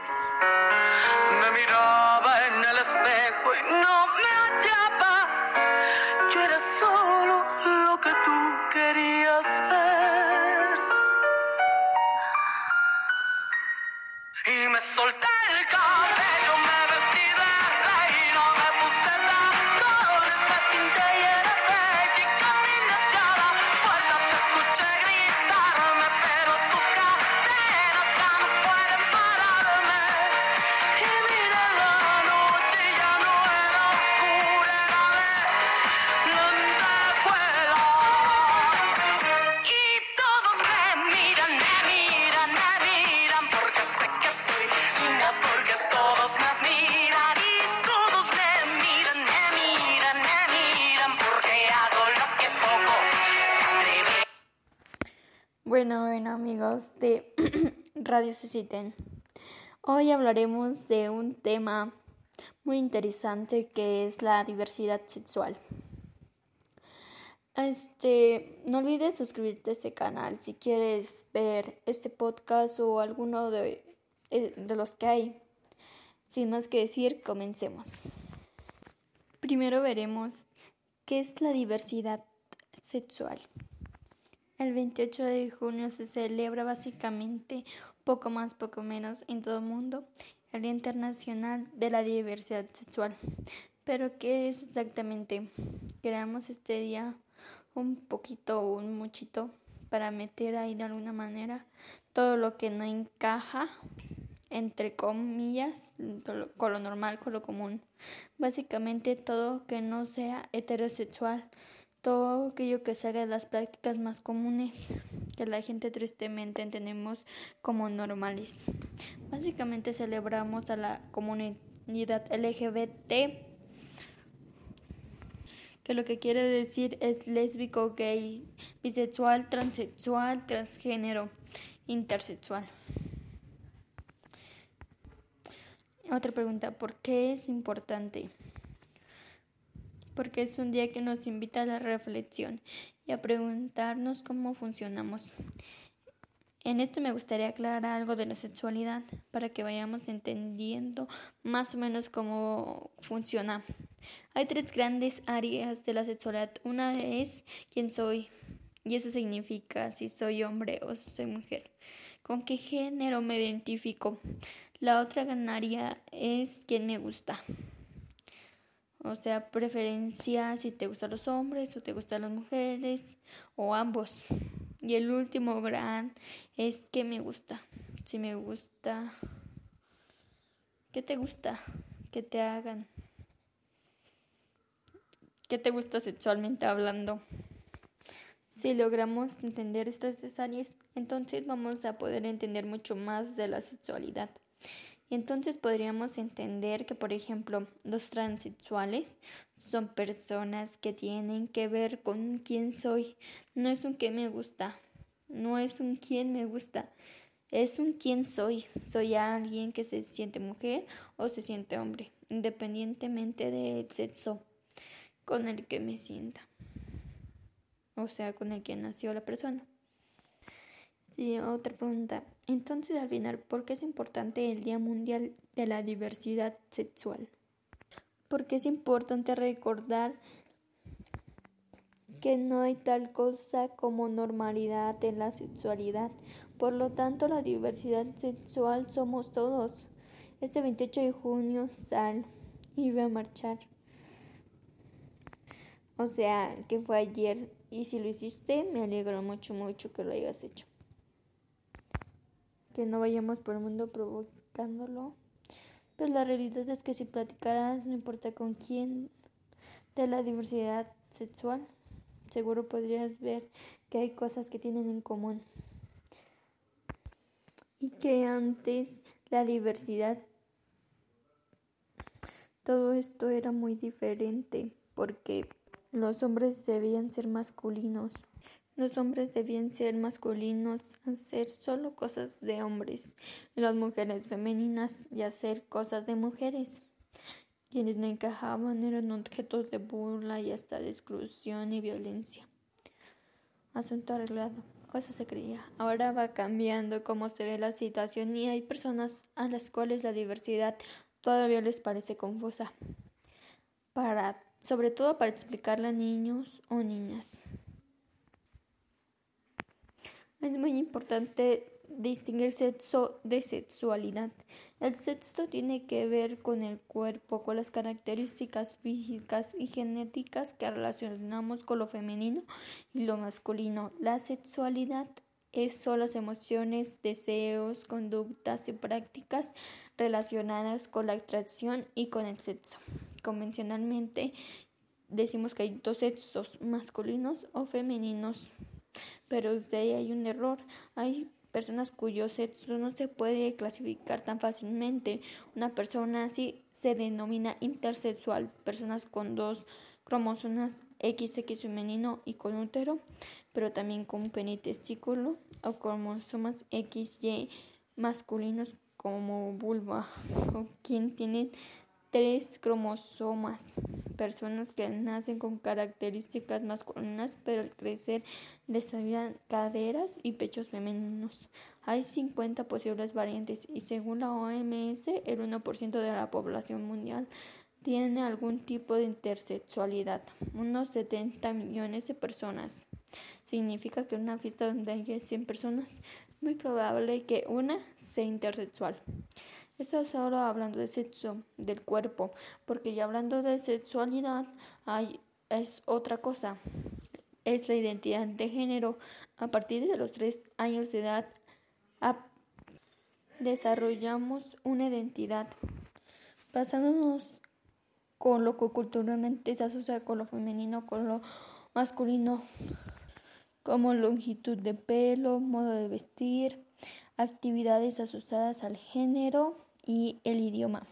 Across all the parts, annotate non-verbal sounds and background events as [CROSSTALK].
Me miraba en el espejo y no me hallaba. De [CLEARS THROAT] Radio Susciten. Hoy hablaremos de un tema muy interesante que es la diversidad sexual. Este, no olvides suscribirte a este canal si quieres ver este podcast o alguno de, eh, de los que hay. Sin más que decir, comencemos. Primero veremos qué es la diversidad sexual. El 28 de junio se celebra básicamente, poco más, poco menos, en todo el mundo, el Día Internacional de la Diversidad Sexual. Pero, ¿qué es exactamente? Creamos este día un poquito o un muchito para meter ahí de alguna manera todo lo que no encaja entre comillas con lo normal, con lo común. Básicamente todo que no sea heterosexual, todo aquello que salga de las prácticas más comunes que la gente tristemente entendemos como normales. Básicamente celebramos a la comunidad LGBT que lo que quiere decir es lésbico, gay, bisexual, transexual, transgénero, intersexual. Otra pregunta, ¿por qué es importante? Porque es un día que nos invita a la reflexión y a preguntarnos cómo funcionamos. En esto me gustaría aclarar algo de la sexualidad para que vayamos entendiendo más o menos cómo funciona. Hay tres grandes áreas de la sexualidad. Una es quién soy y eso significa si soy hombre o si soy mujer. ¿Con qué género me identifico? La otra gran área es quién me gusta. O sea, preferencia si te gustan los hombres o te gustan las mujeres o ambos. Y el último gran es que me gusta. Si me gusta, ¿qué te gusta? Que te hagan. ¿Qué te gusta sexualmente hablando? Si logramos entender estas tres áreas, entonces vamos a poder entender mucho más de la sexualidad. Y entonces podríamos entender que, por ejemplo, los transexuales son personas que tienen que ver con quién soy. No es un qué me gusta, no es un quién me gusta, es un quién soy. Soy alguien que se siente mujer o se siente hombre, independientemente del sexo con el que me sienta. O sea, con el que nació la persona. Sí, otra pregunta. Entonces, al final, ¿por qué es importante el Día Mundial de la Diversidad Sexual? Porque es importante recordar que no hay tal cosa como normalidad en la sexualidad. Por lo tanto, la diversidad sexual somos todos. Este 28 de junio sal y ve a marchar. O sea, que fue ayer. Y si lo hiciste, me alegro mucho, mucho que lo hayas hecho que no vayamos por el mundo provocándolo. Pero la realidad es que si platicaras, no importa con quién, de la diversidad sexual, seguro podrías ver que hay cosas que tienen en común. Y que antes la diversidad, todo esto era muy diferente, porque los hombres debían ser masculinos. Los hombres debían ser masculinos, hacer solo cosas de hombres, y las mujeres femeninas y hacer cosas de mujeres. Quienes no encajaban eran objetos de burla y hasta de exclusión y violencia. Asunto arreglado. cosa se creía. Ahora va cambiando cómo se ve la situación y hay personas a las cuales la diversidad todavía les parece confusa. Para, sobre todo para explicarla a niños o niñas. Es muy importante distinguir sexo de sexualidad. El sexo tiene que ver con el cuerpo, con las características físicas y genéticas que relacionamos con lo femenino y lo masculino. La sexualidad es son las emociones, deseos, conductas y prácticas relacionadas con la atracción y con el sexo. Convencionalmente decimos que hay dos sexos, masculinos o femeninos, pero de ahí hay un error. Hay personas cuyo sexo no se puede clasificar tan fácilmente. Una persona así se denomina intersexual, personas con dos cromosomas XX femenino y con útero, pero también con penitestículo o cromosomas XY masculinos como vulva, o quien tiene tres cromosomas, personas que nacen con características masculinas, pero al crecer desarrollan caderas y pechos femeninos. Hay 50 posibles variantes y según la OMS, el 1% de la población mundial tiene algún tipo de intersexualidad, unos 70 millones de personas. Significa que en una fiesta donde hay 100 personas, muy probable que una sea intersexual. Esto solo hablando de sexo, del cuerpo, porque ya hablando de sexualidad hay, es otra cosa. Es la identidad de género. A partir de los tres años de edad desarrollamos una identidad basándonos con lo que culturalmente se asocia con lo femenino, con lo masculino, como longitud de pelo, modo de vestir, actividades asociadas al género y el idioma.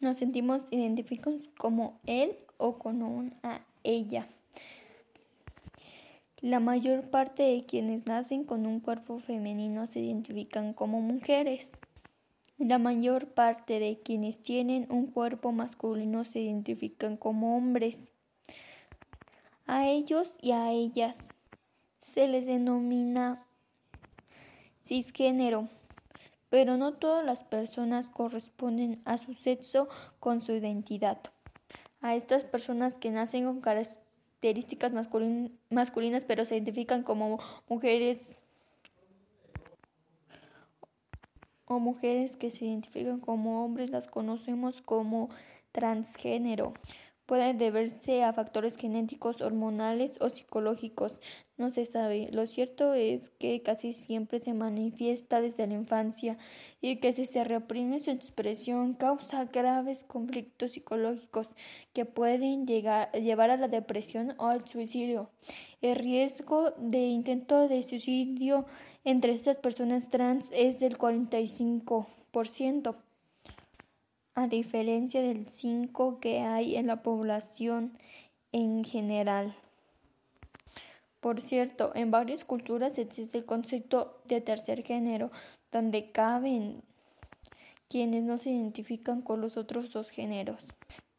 Nos sentimos identificados como él o con una ella. La mayor parte de quienes nacen con un cuerpo femenino se identifican como mujeres. La mayor parte de quienes tienen un cuerpo masculino se identifican como hombres. A ellos y a ellas se les denomina cisgénero pero no todas las personas corresponden a su sexo con su identidad. A estas personas que nacen con características masculinas pero se identifican como mujeres o mujeres que se identifican como hombres las conocemos como transgénero puede deberse a factores genéticos, hormonales o psicológicos. No se sabe. Lo cierto es que casi siempre se manifiesta desde la infancia y que si se reprime su expresión causa graves conflictos psicológicos que pueden llegar, llevar a la depresión o al suicidio. El riesgo de intento de suicidio entre estas personas trans es del 45% a diferencia del 5 que hay en la población en general. Por cierto, en varias culturas existe el concepto de tercer género, donde caben quienes no se identifican con los otros dos géneros.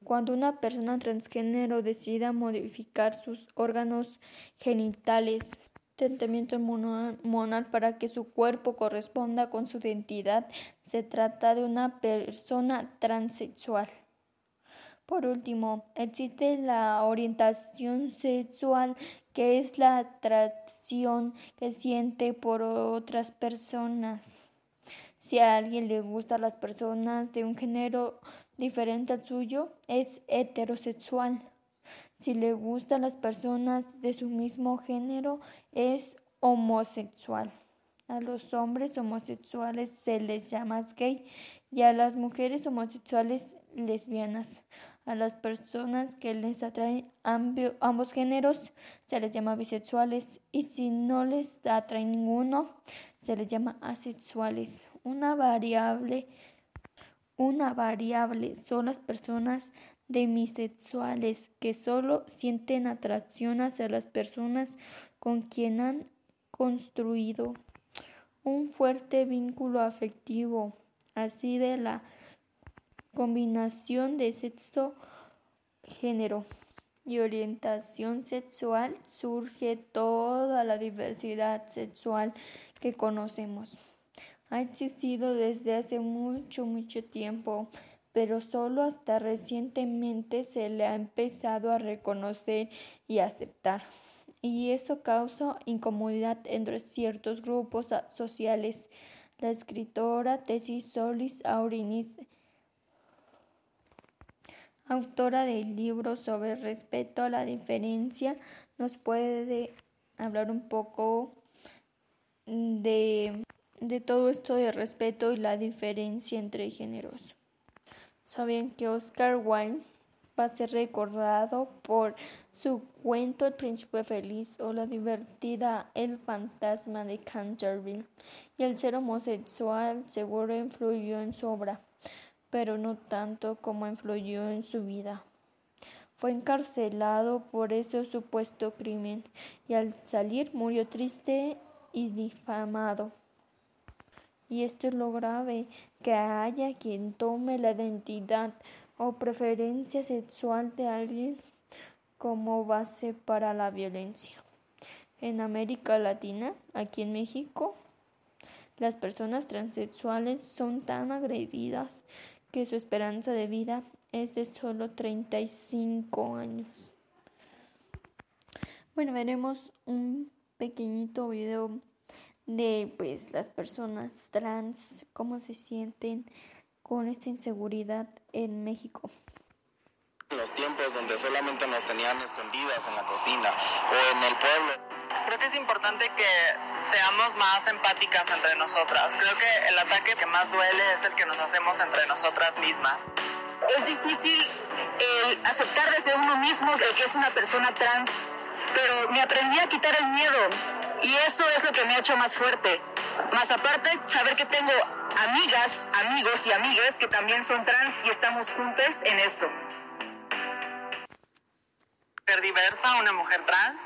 Cuando una persona transgénero decida modificar sus órganos genitales, tratamiento hormonal para que su cuerpo corresponda con su identidad. Se trata de una persona transexual. Por último, existe la orientación sexual, que es la atracción que siente por otras personas. Si a alguien le gustan las personas de un género diferente al suyo, es heterosexual. Si le gustan las personas de su mismo género, es homosexual. A los hombres homosexuales se les llama gay y a las mujeres homosexuales lesbianas. A las personas que les atraen ambos géneros se les llama bisexuales y si no les atrae ninguno se les llama asexuales. Una variable una variable son las personas demisexuales que solo sienten atracción hacia las personas con quien han construido un fuerte vínculo afectivo, así de la combinación de sexo género. y orientación sexual surge toda la diversidad sexual que conocemos. Ha existido desde hace mucho, mucho tiempo, pero solo hasta recientemente se le ha empezado a reconocer y aceptar. Y eso causa incomodidad entre ciertos grupos sociales. La escritora Tessie Solis Aurinis autora del libro sobre respeto a la diferencia, nos puede hablar un poco de, de todo esto de respeto y la diferencia entre géneros. Saben que Oscar Wilde va a ser recordado por su cuento El Príncipe Feliz o la divertida El Fantasma de Canterville y el ser homosexual seguro influyó en su obra pero no tanto como influyó en su vida. Fue encarcelado por ese supuesto crimen y al salir murió triste y difamado. Y esto es lo grave, que haya quien tome la identidad o preferencia sexual de alguien como base para la violencia. En América Latina, aquí en México, las personas transexuales son tan agredidas que su esperanza de vida es de solo 35 años. Bueno, veremos un pequeñito video de pues las personas trans, cómo se sienten con esta inseguridad en México. Los tiempos donde solamente nos tenían escondidas en la cocina o en el pueblo. Creo que es importante que seamos más empáticas entre nosotras. Creo que el ataque que más duele es el que nos hacemos entre nosotras mismas. Es difícil el aceptar desde uno mismo que es una persona trans, pero me aprendí a quitar el miedo y eso es lo que me ha hecho más fuerte. Más aparte, saber que tengo amigas, amigos y amigas que también son trans y estamos juntos en esto. Ser diversa, una mujer trans,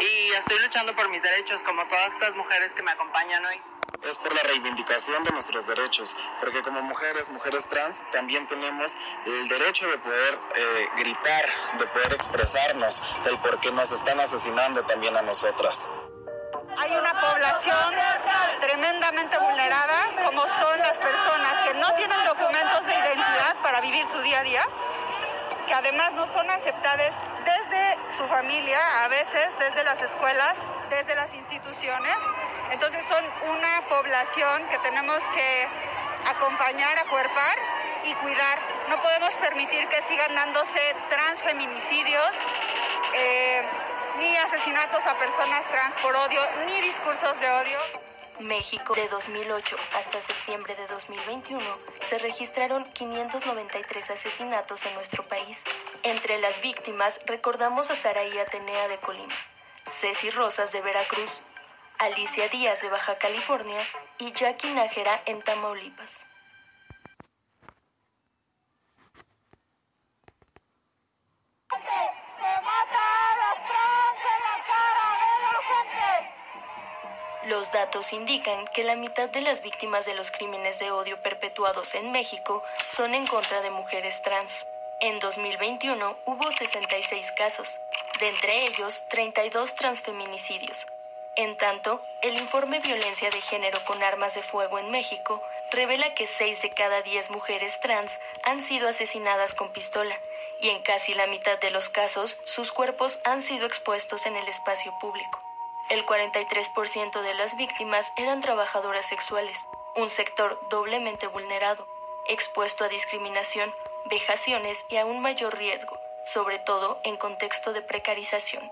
y estoy luchando por mis derechos como todas estas mujeres que me acompañan hoy. Es por la reivindicación de nuestros derechos, porque como mujeres, mujeres trans, también tenemos el derecho de poder eh, gritar, de poder expresarnos del por qué nos están asesinando también a nosotras. Hay una población tremendamente vulnerada, como son las personas que no tienen documentos de identidad para vivir su día a día, que además no son aceptadas desde su familia, a veces desde las escuelas, desde las instituciones. Entonces son una población que tenemos que acompañar, acuerpar y cuidar. No podemos permitir que sigan dándose transfeminicidios, eh, ni asesinatos a personas trans por odio, ni discursos de odio. México de 2008 hasta septiembre de 2021 se registraron 593 asesinatos en nuestro país. Entre las víctimas recordamos a Saraí Atenea de Colima, Ceci Rosas de Veracruz, Alicia Díaz de Baja California y Jackie Nájera en Tamaulipas. Los datos indican que la mitad de las víctimas de los crímenes de odio perpetuados en México son en contra de mujeres trans. En 2021 hubo 66 casos, de entre ellos 32 transfeminicidios. En tanto, el informe Violencia de Género con Armas de Fuego en México revela que 6 de cada 10 mujeres trans han sido asesinadas con pistola y en casi la mitad de los casos sus cuerpos han sido expuestos en el espacio público. El 43% de las víctimas eran trabajadoras sexuales, un sector doblemente vulnerado, expuesto a discriminación, vejaciones y a un mayor riesgo, sobre todo en contexto de precarización.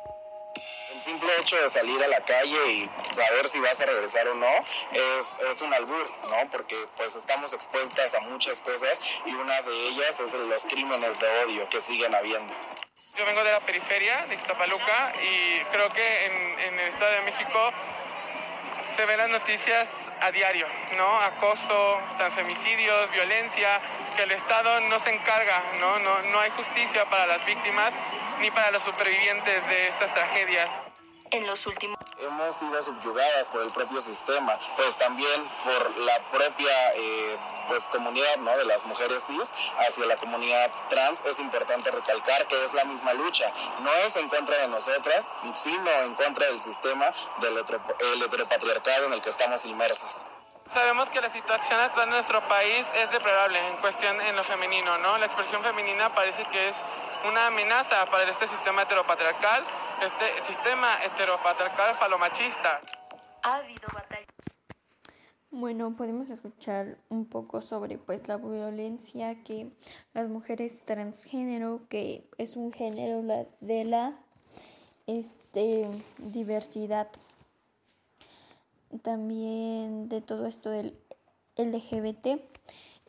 El simple hecho de salir a la calle y saber si vas a regresar o no es, es un albur, ¿no? Porque pues estamos expuestas a muchas cosas y una de ellas es los crímenes de odio que siguen habiendo. Yo vengo de la periferia, de Ixtapaluca, y creo que en, en el Estado de México se ven las noticias a diario, ¿no? Acoso, transfemicidios, violencia, que el Estado no se encarga, ¿no? No, no hay justicia para las víctimas ni para los supervivientes de estas tragedias. En los últimos hemos sido subyugadas por el propio sistema, pues también por la propia eh, pues comunidad ¿no? de las mujeres cis hacia la comunidad trans, es importante recalcar que es la misma lucha, no es en contra de nosotras, sino en contra del sistema del el heteropatriarcado en el que estamos inmersas. Sabemos que la situación actual en nuestro país es deplorable en cuestión en lo femenino, ¿no? La expresión femenina parece que es una amenaza para este sistema heteropatriarcal, este sistema heteropatriarcal falomachista. Ha habido batalla. Bueno, podemos escuchar un poco sobre pues la violencia que las mujeres transgénero, que es un género de la este, diversidad también de todo esto del LGBT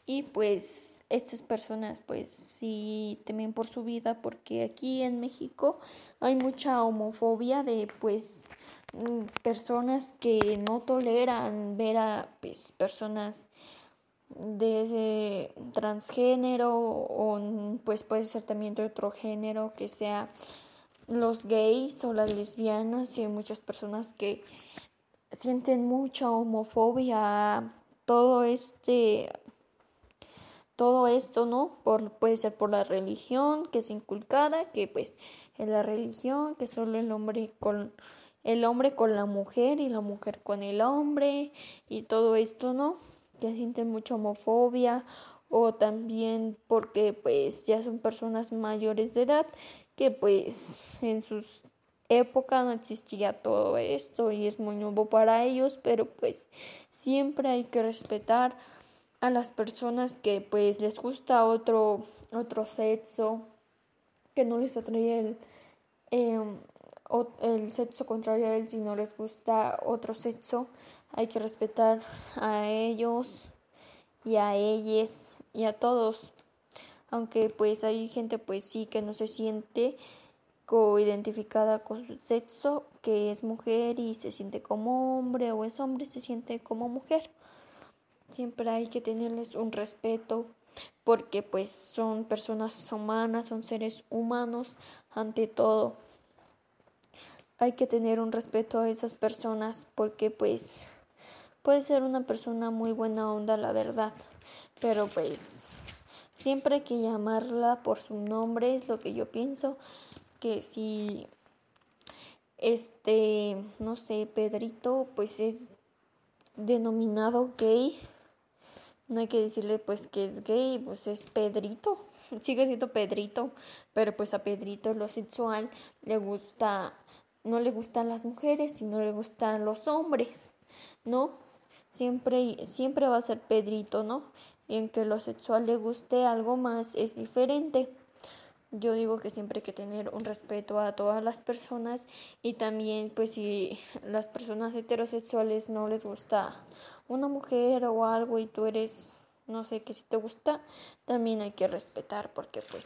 y pues estas personas pues sí temen por su vida porque aquí en México hay mucha homofobia de pues mm, personas que no toleran ver a pues, personas de transgénero o pues puede ser también de otro género que sea los gays o las lesbianas y hay muchas personas que sienten mucha homofobia, todo este todo esto, ¿no? Por, puede ser por la religión que es inculcada, que pues en la religión que solo el hombre con el hombre con la mujer y la mujer con el hombre y todo esto, ¿no? Que sienten mucha homofobia o también porque pues ya son personas mayores de edad que pues en sus época no existía todo esto y es muy nuevo para ellos, pero pues siempre hay que respetar a las personas que pues les gusta otro otro sexo que no les atrae el em, el sexo contrario a él si no les gusta otro sexo hay que respetar a ellos y a ellas y a todos aunque pues hay gente pues sí que no se siente identificada con su sexo, que es mujer y se siente como hombre o es hombre se siente como mujer. Siempre hay que tenerles un respeto porque pues son personas humanas, son seres humanos ante todo. Hay que tener un respeto a esas personas porque pues puede ser una persona muy buena onda, la verdad, pero pues siempre hay que llamarla por su nombre, es lo que yo pienso que si este, no sé, Pedrito, pues es denominado gay, no hay que decirle pues que es gay, pues es Pedrito, [LAUGHS] sigue siendo Pedrito, pero pues a Pedrito lo sexual le gusta, no le gustan las mujeres, sino le gustan los hombres, ¿no? Siempre, siempre va a ser Pedrito, ¿no? Y en que lo sexual le guste algo más es diferente. Yo digo que siempre hay que tener un respeto a todas las personas y también pues si las personas heterosexuales no les gusta una mujer o algo y tú eres no sé que si te gusta también hay que respetar porque pues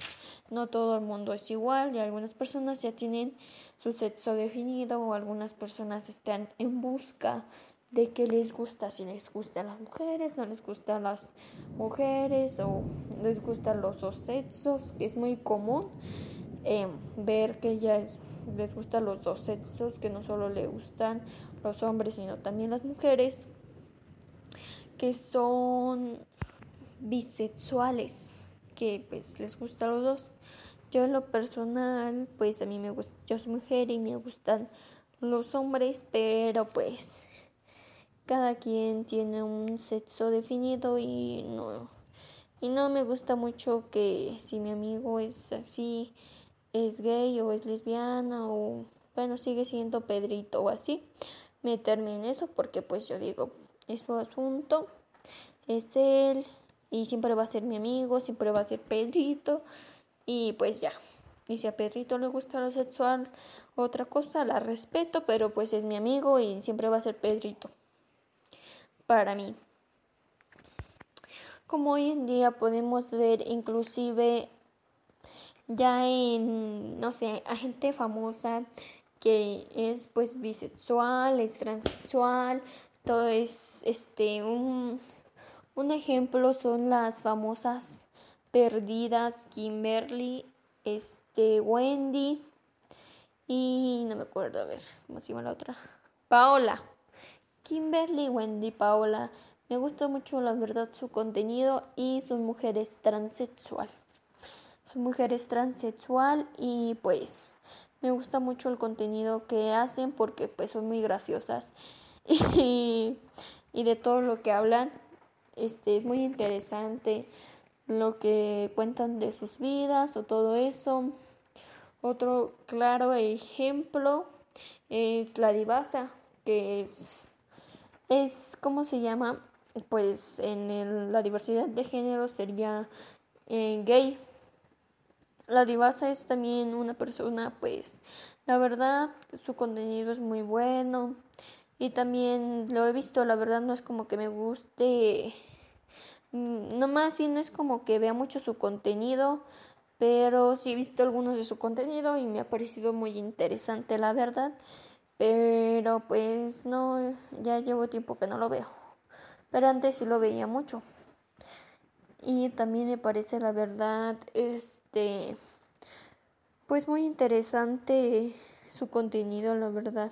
no todo el mundo es igual y algunas personas ya tienen su sexo definido o algunas personas están en busca de qué les gusta, si les gustan las mujeres, no les gustan las mujeres o les gustan los dos sexos, es muy común em, ver que ya les gustan los dos sexos, que no solo le gustan los hombres, sino también las mujeres, que son bisexuales, que pues les gustan los dos. Yo en lo personal, pues a mí me gusta, yo soy mujer y me gustan los hombres, pero pues cada quien tiene un sexo definido y no y no me gusta mucho que si mi amigo es así es gay o es lesbiana o bueno sigue siendo Pedrito o así meterme en eso porque pues yo digo es su asunto es él y siempre va a ser mi amigo siempre va a ser Pedrito y pues ya y si a Pedrito le gusta lo sexual otra cosa la respeto pero pues es mi amigo y siempre va a ser Pedrito para mí. Como hoy en día podemos ver inclusive ya en, no sé, a gente famosa que es pues bisexual, es transexual, todo es este un, un ejemplo son las famosas perdidas Kimberly, este Wendy y no me acuerdo, a ver, ¿cómo se llama la otra? Paola. Kimberly Wendy Paola. Me gusta mucho la verdad su contenido y sus mujeres transexual. Son mujeres transexual y pues me gusta mucho el contenido que hacen porque pues son muy graciosas [LAUGHS] y, y de todo lo que hablan este es muy interesante lo que cuentan de sus vidas o todo eso otro claro ejemplo es la divasa que es es cómo se llama pues en la diversidad de género sería eh, gay la divasa es también una persona, pues, la verdad, su contenido es muy bueno. Y también lo he visto, la verdad no es como que me guste. mm, No más bien no es como que vea mucho su contenido, pero sí he visto algunos de su contenido y me ha parecido muy interesante, la verdad. Pero pues no, ya llevo tiempo que no lo veo. Pero antes sí lo veía mucho. Y también me parece la verdad, este, pues muy interesante su contenido, la verdad.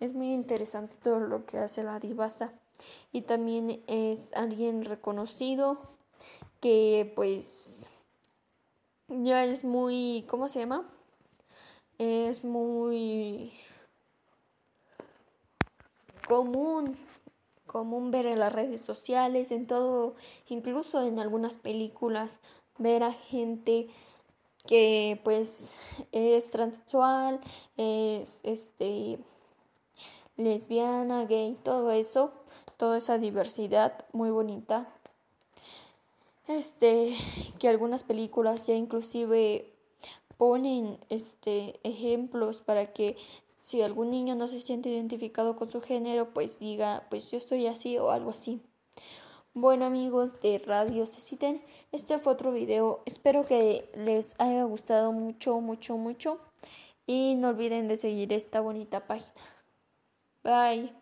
Es muy interesante todo lo que hace la divasa. Y también es alguien reconocido que pues ya es muy, ¿cómo se llama? Es muy común común ver en las redes sociales, en todo, incluso en algunas películas, ver a gente que pues es transexual, es este lesbiana, gay, todo eso, toda esa diversidad muy bonita. Este, que algunas películas ya inclusive ponen este ejemplos para que si algún niño no se siente identificado con su género, pues diga, pues yo estoy así o algo así. Bueno amigos de Radio Ceciten, este fue otro video. Espero que les haya gustado mucho, mucho, mucho. Y no olviden de seguir esta bonita página. Bye.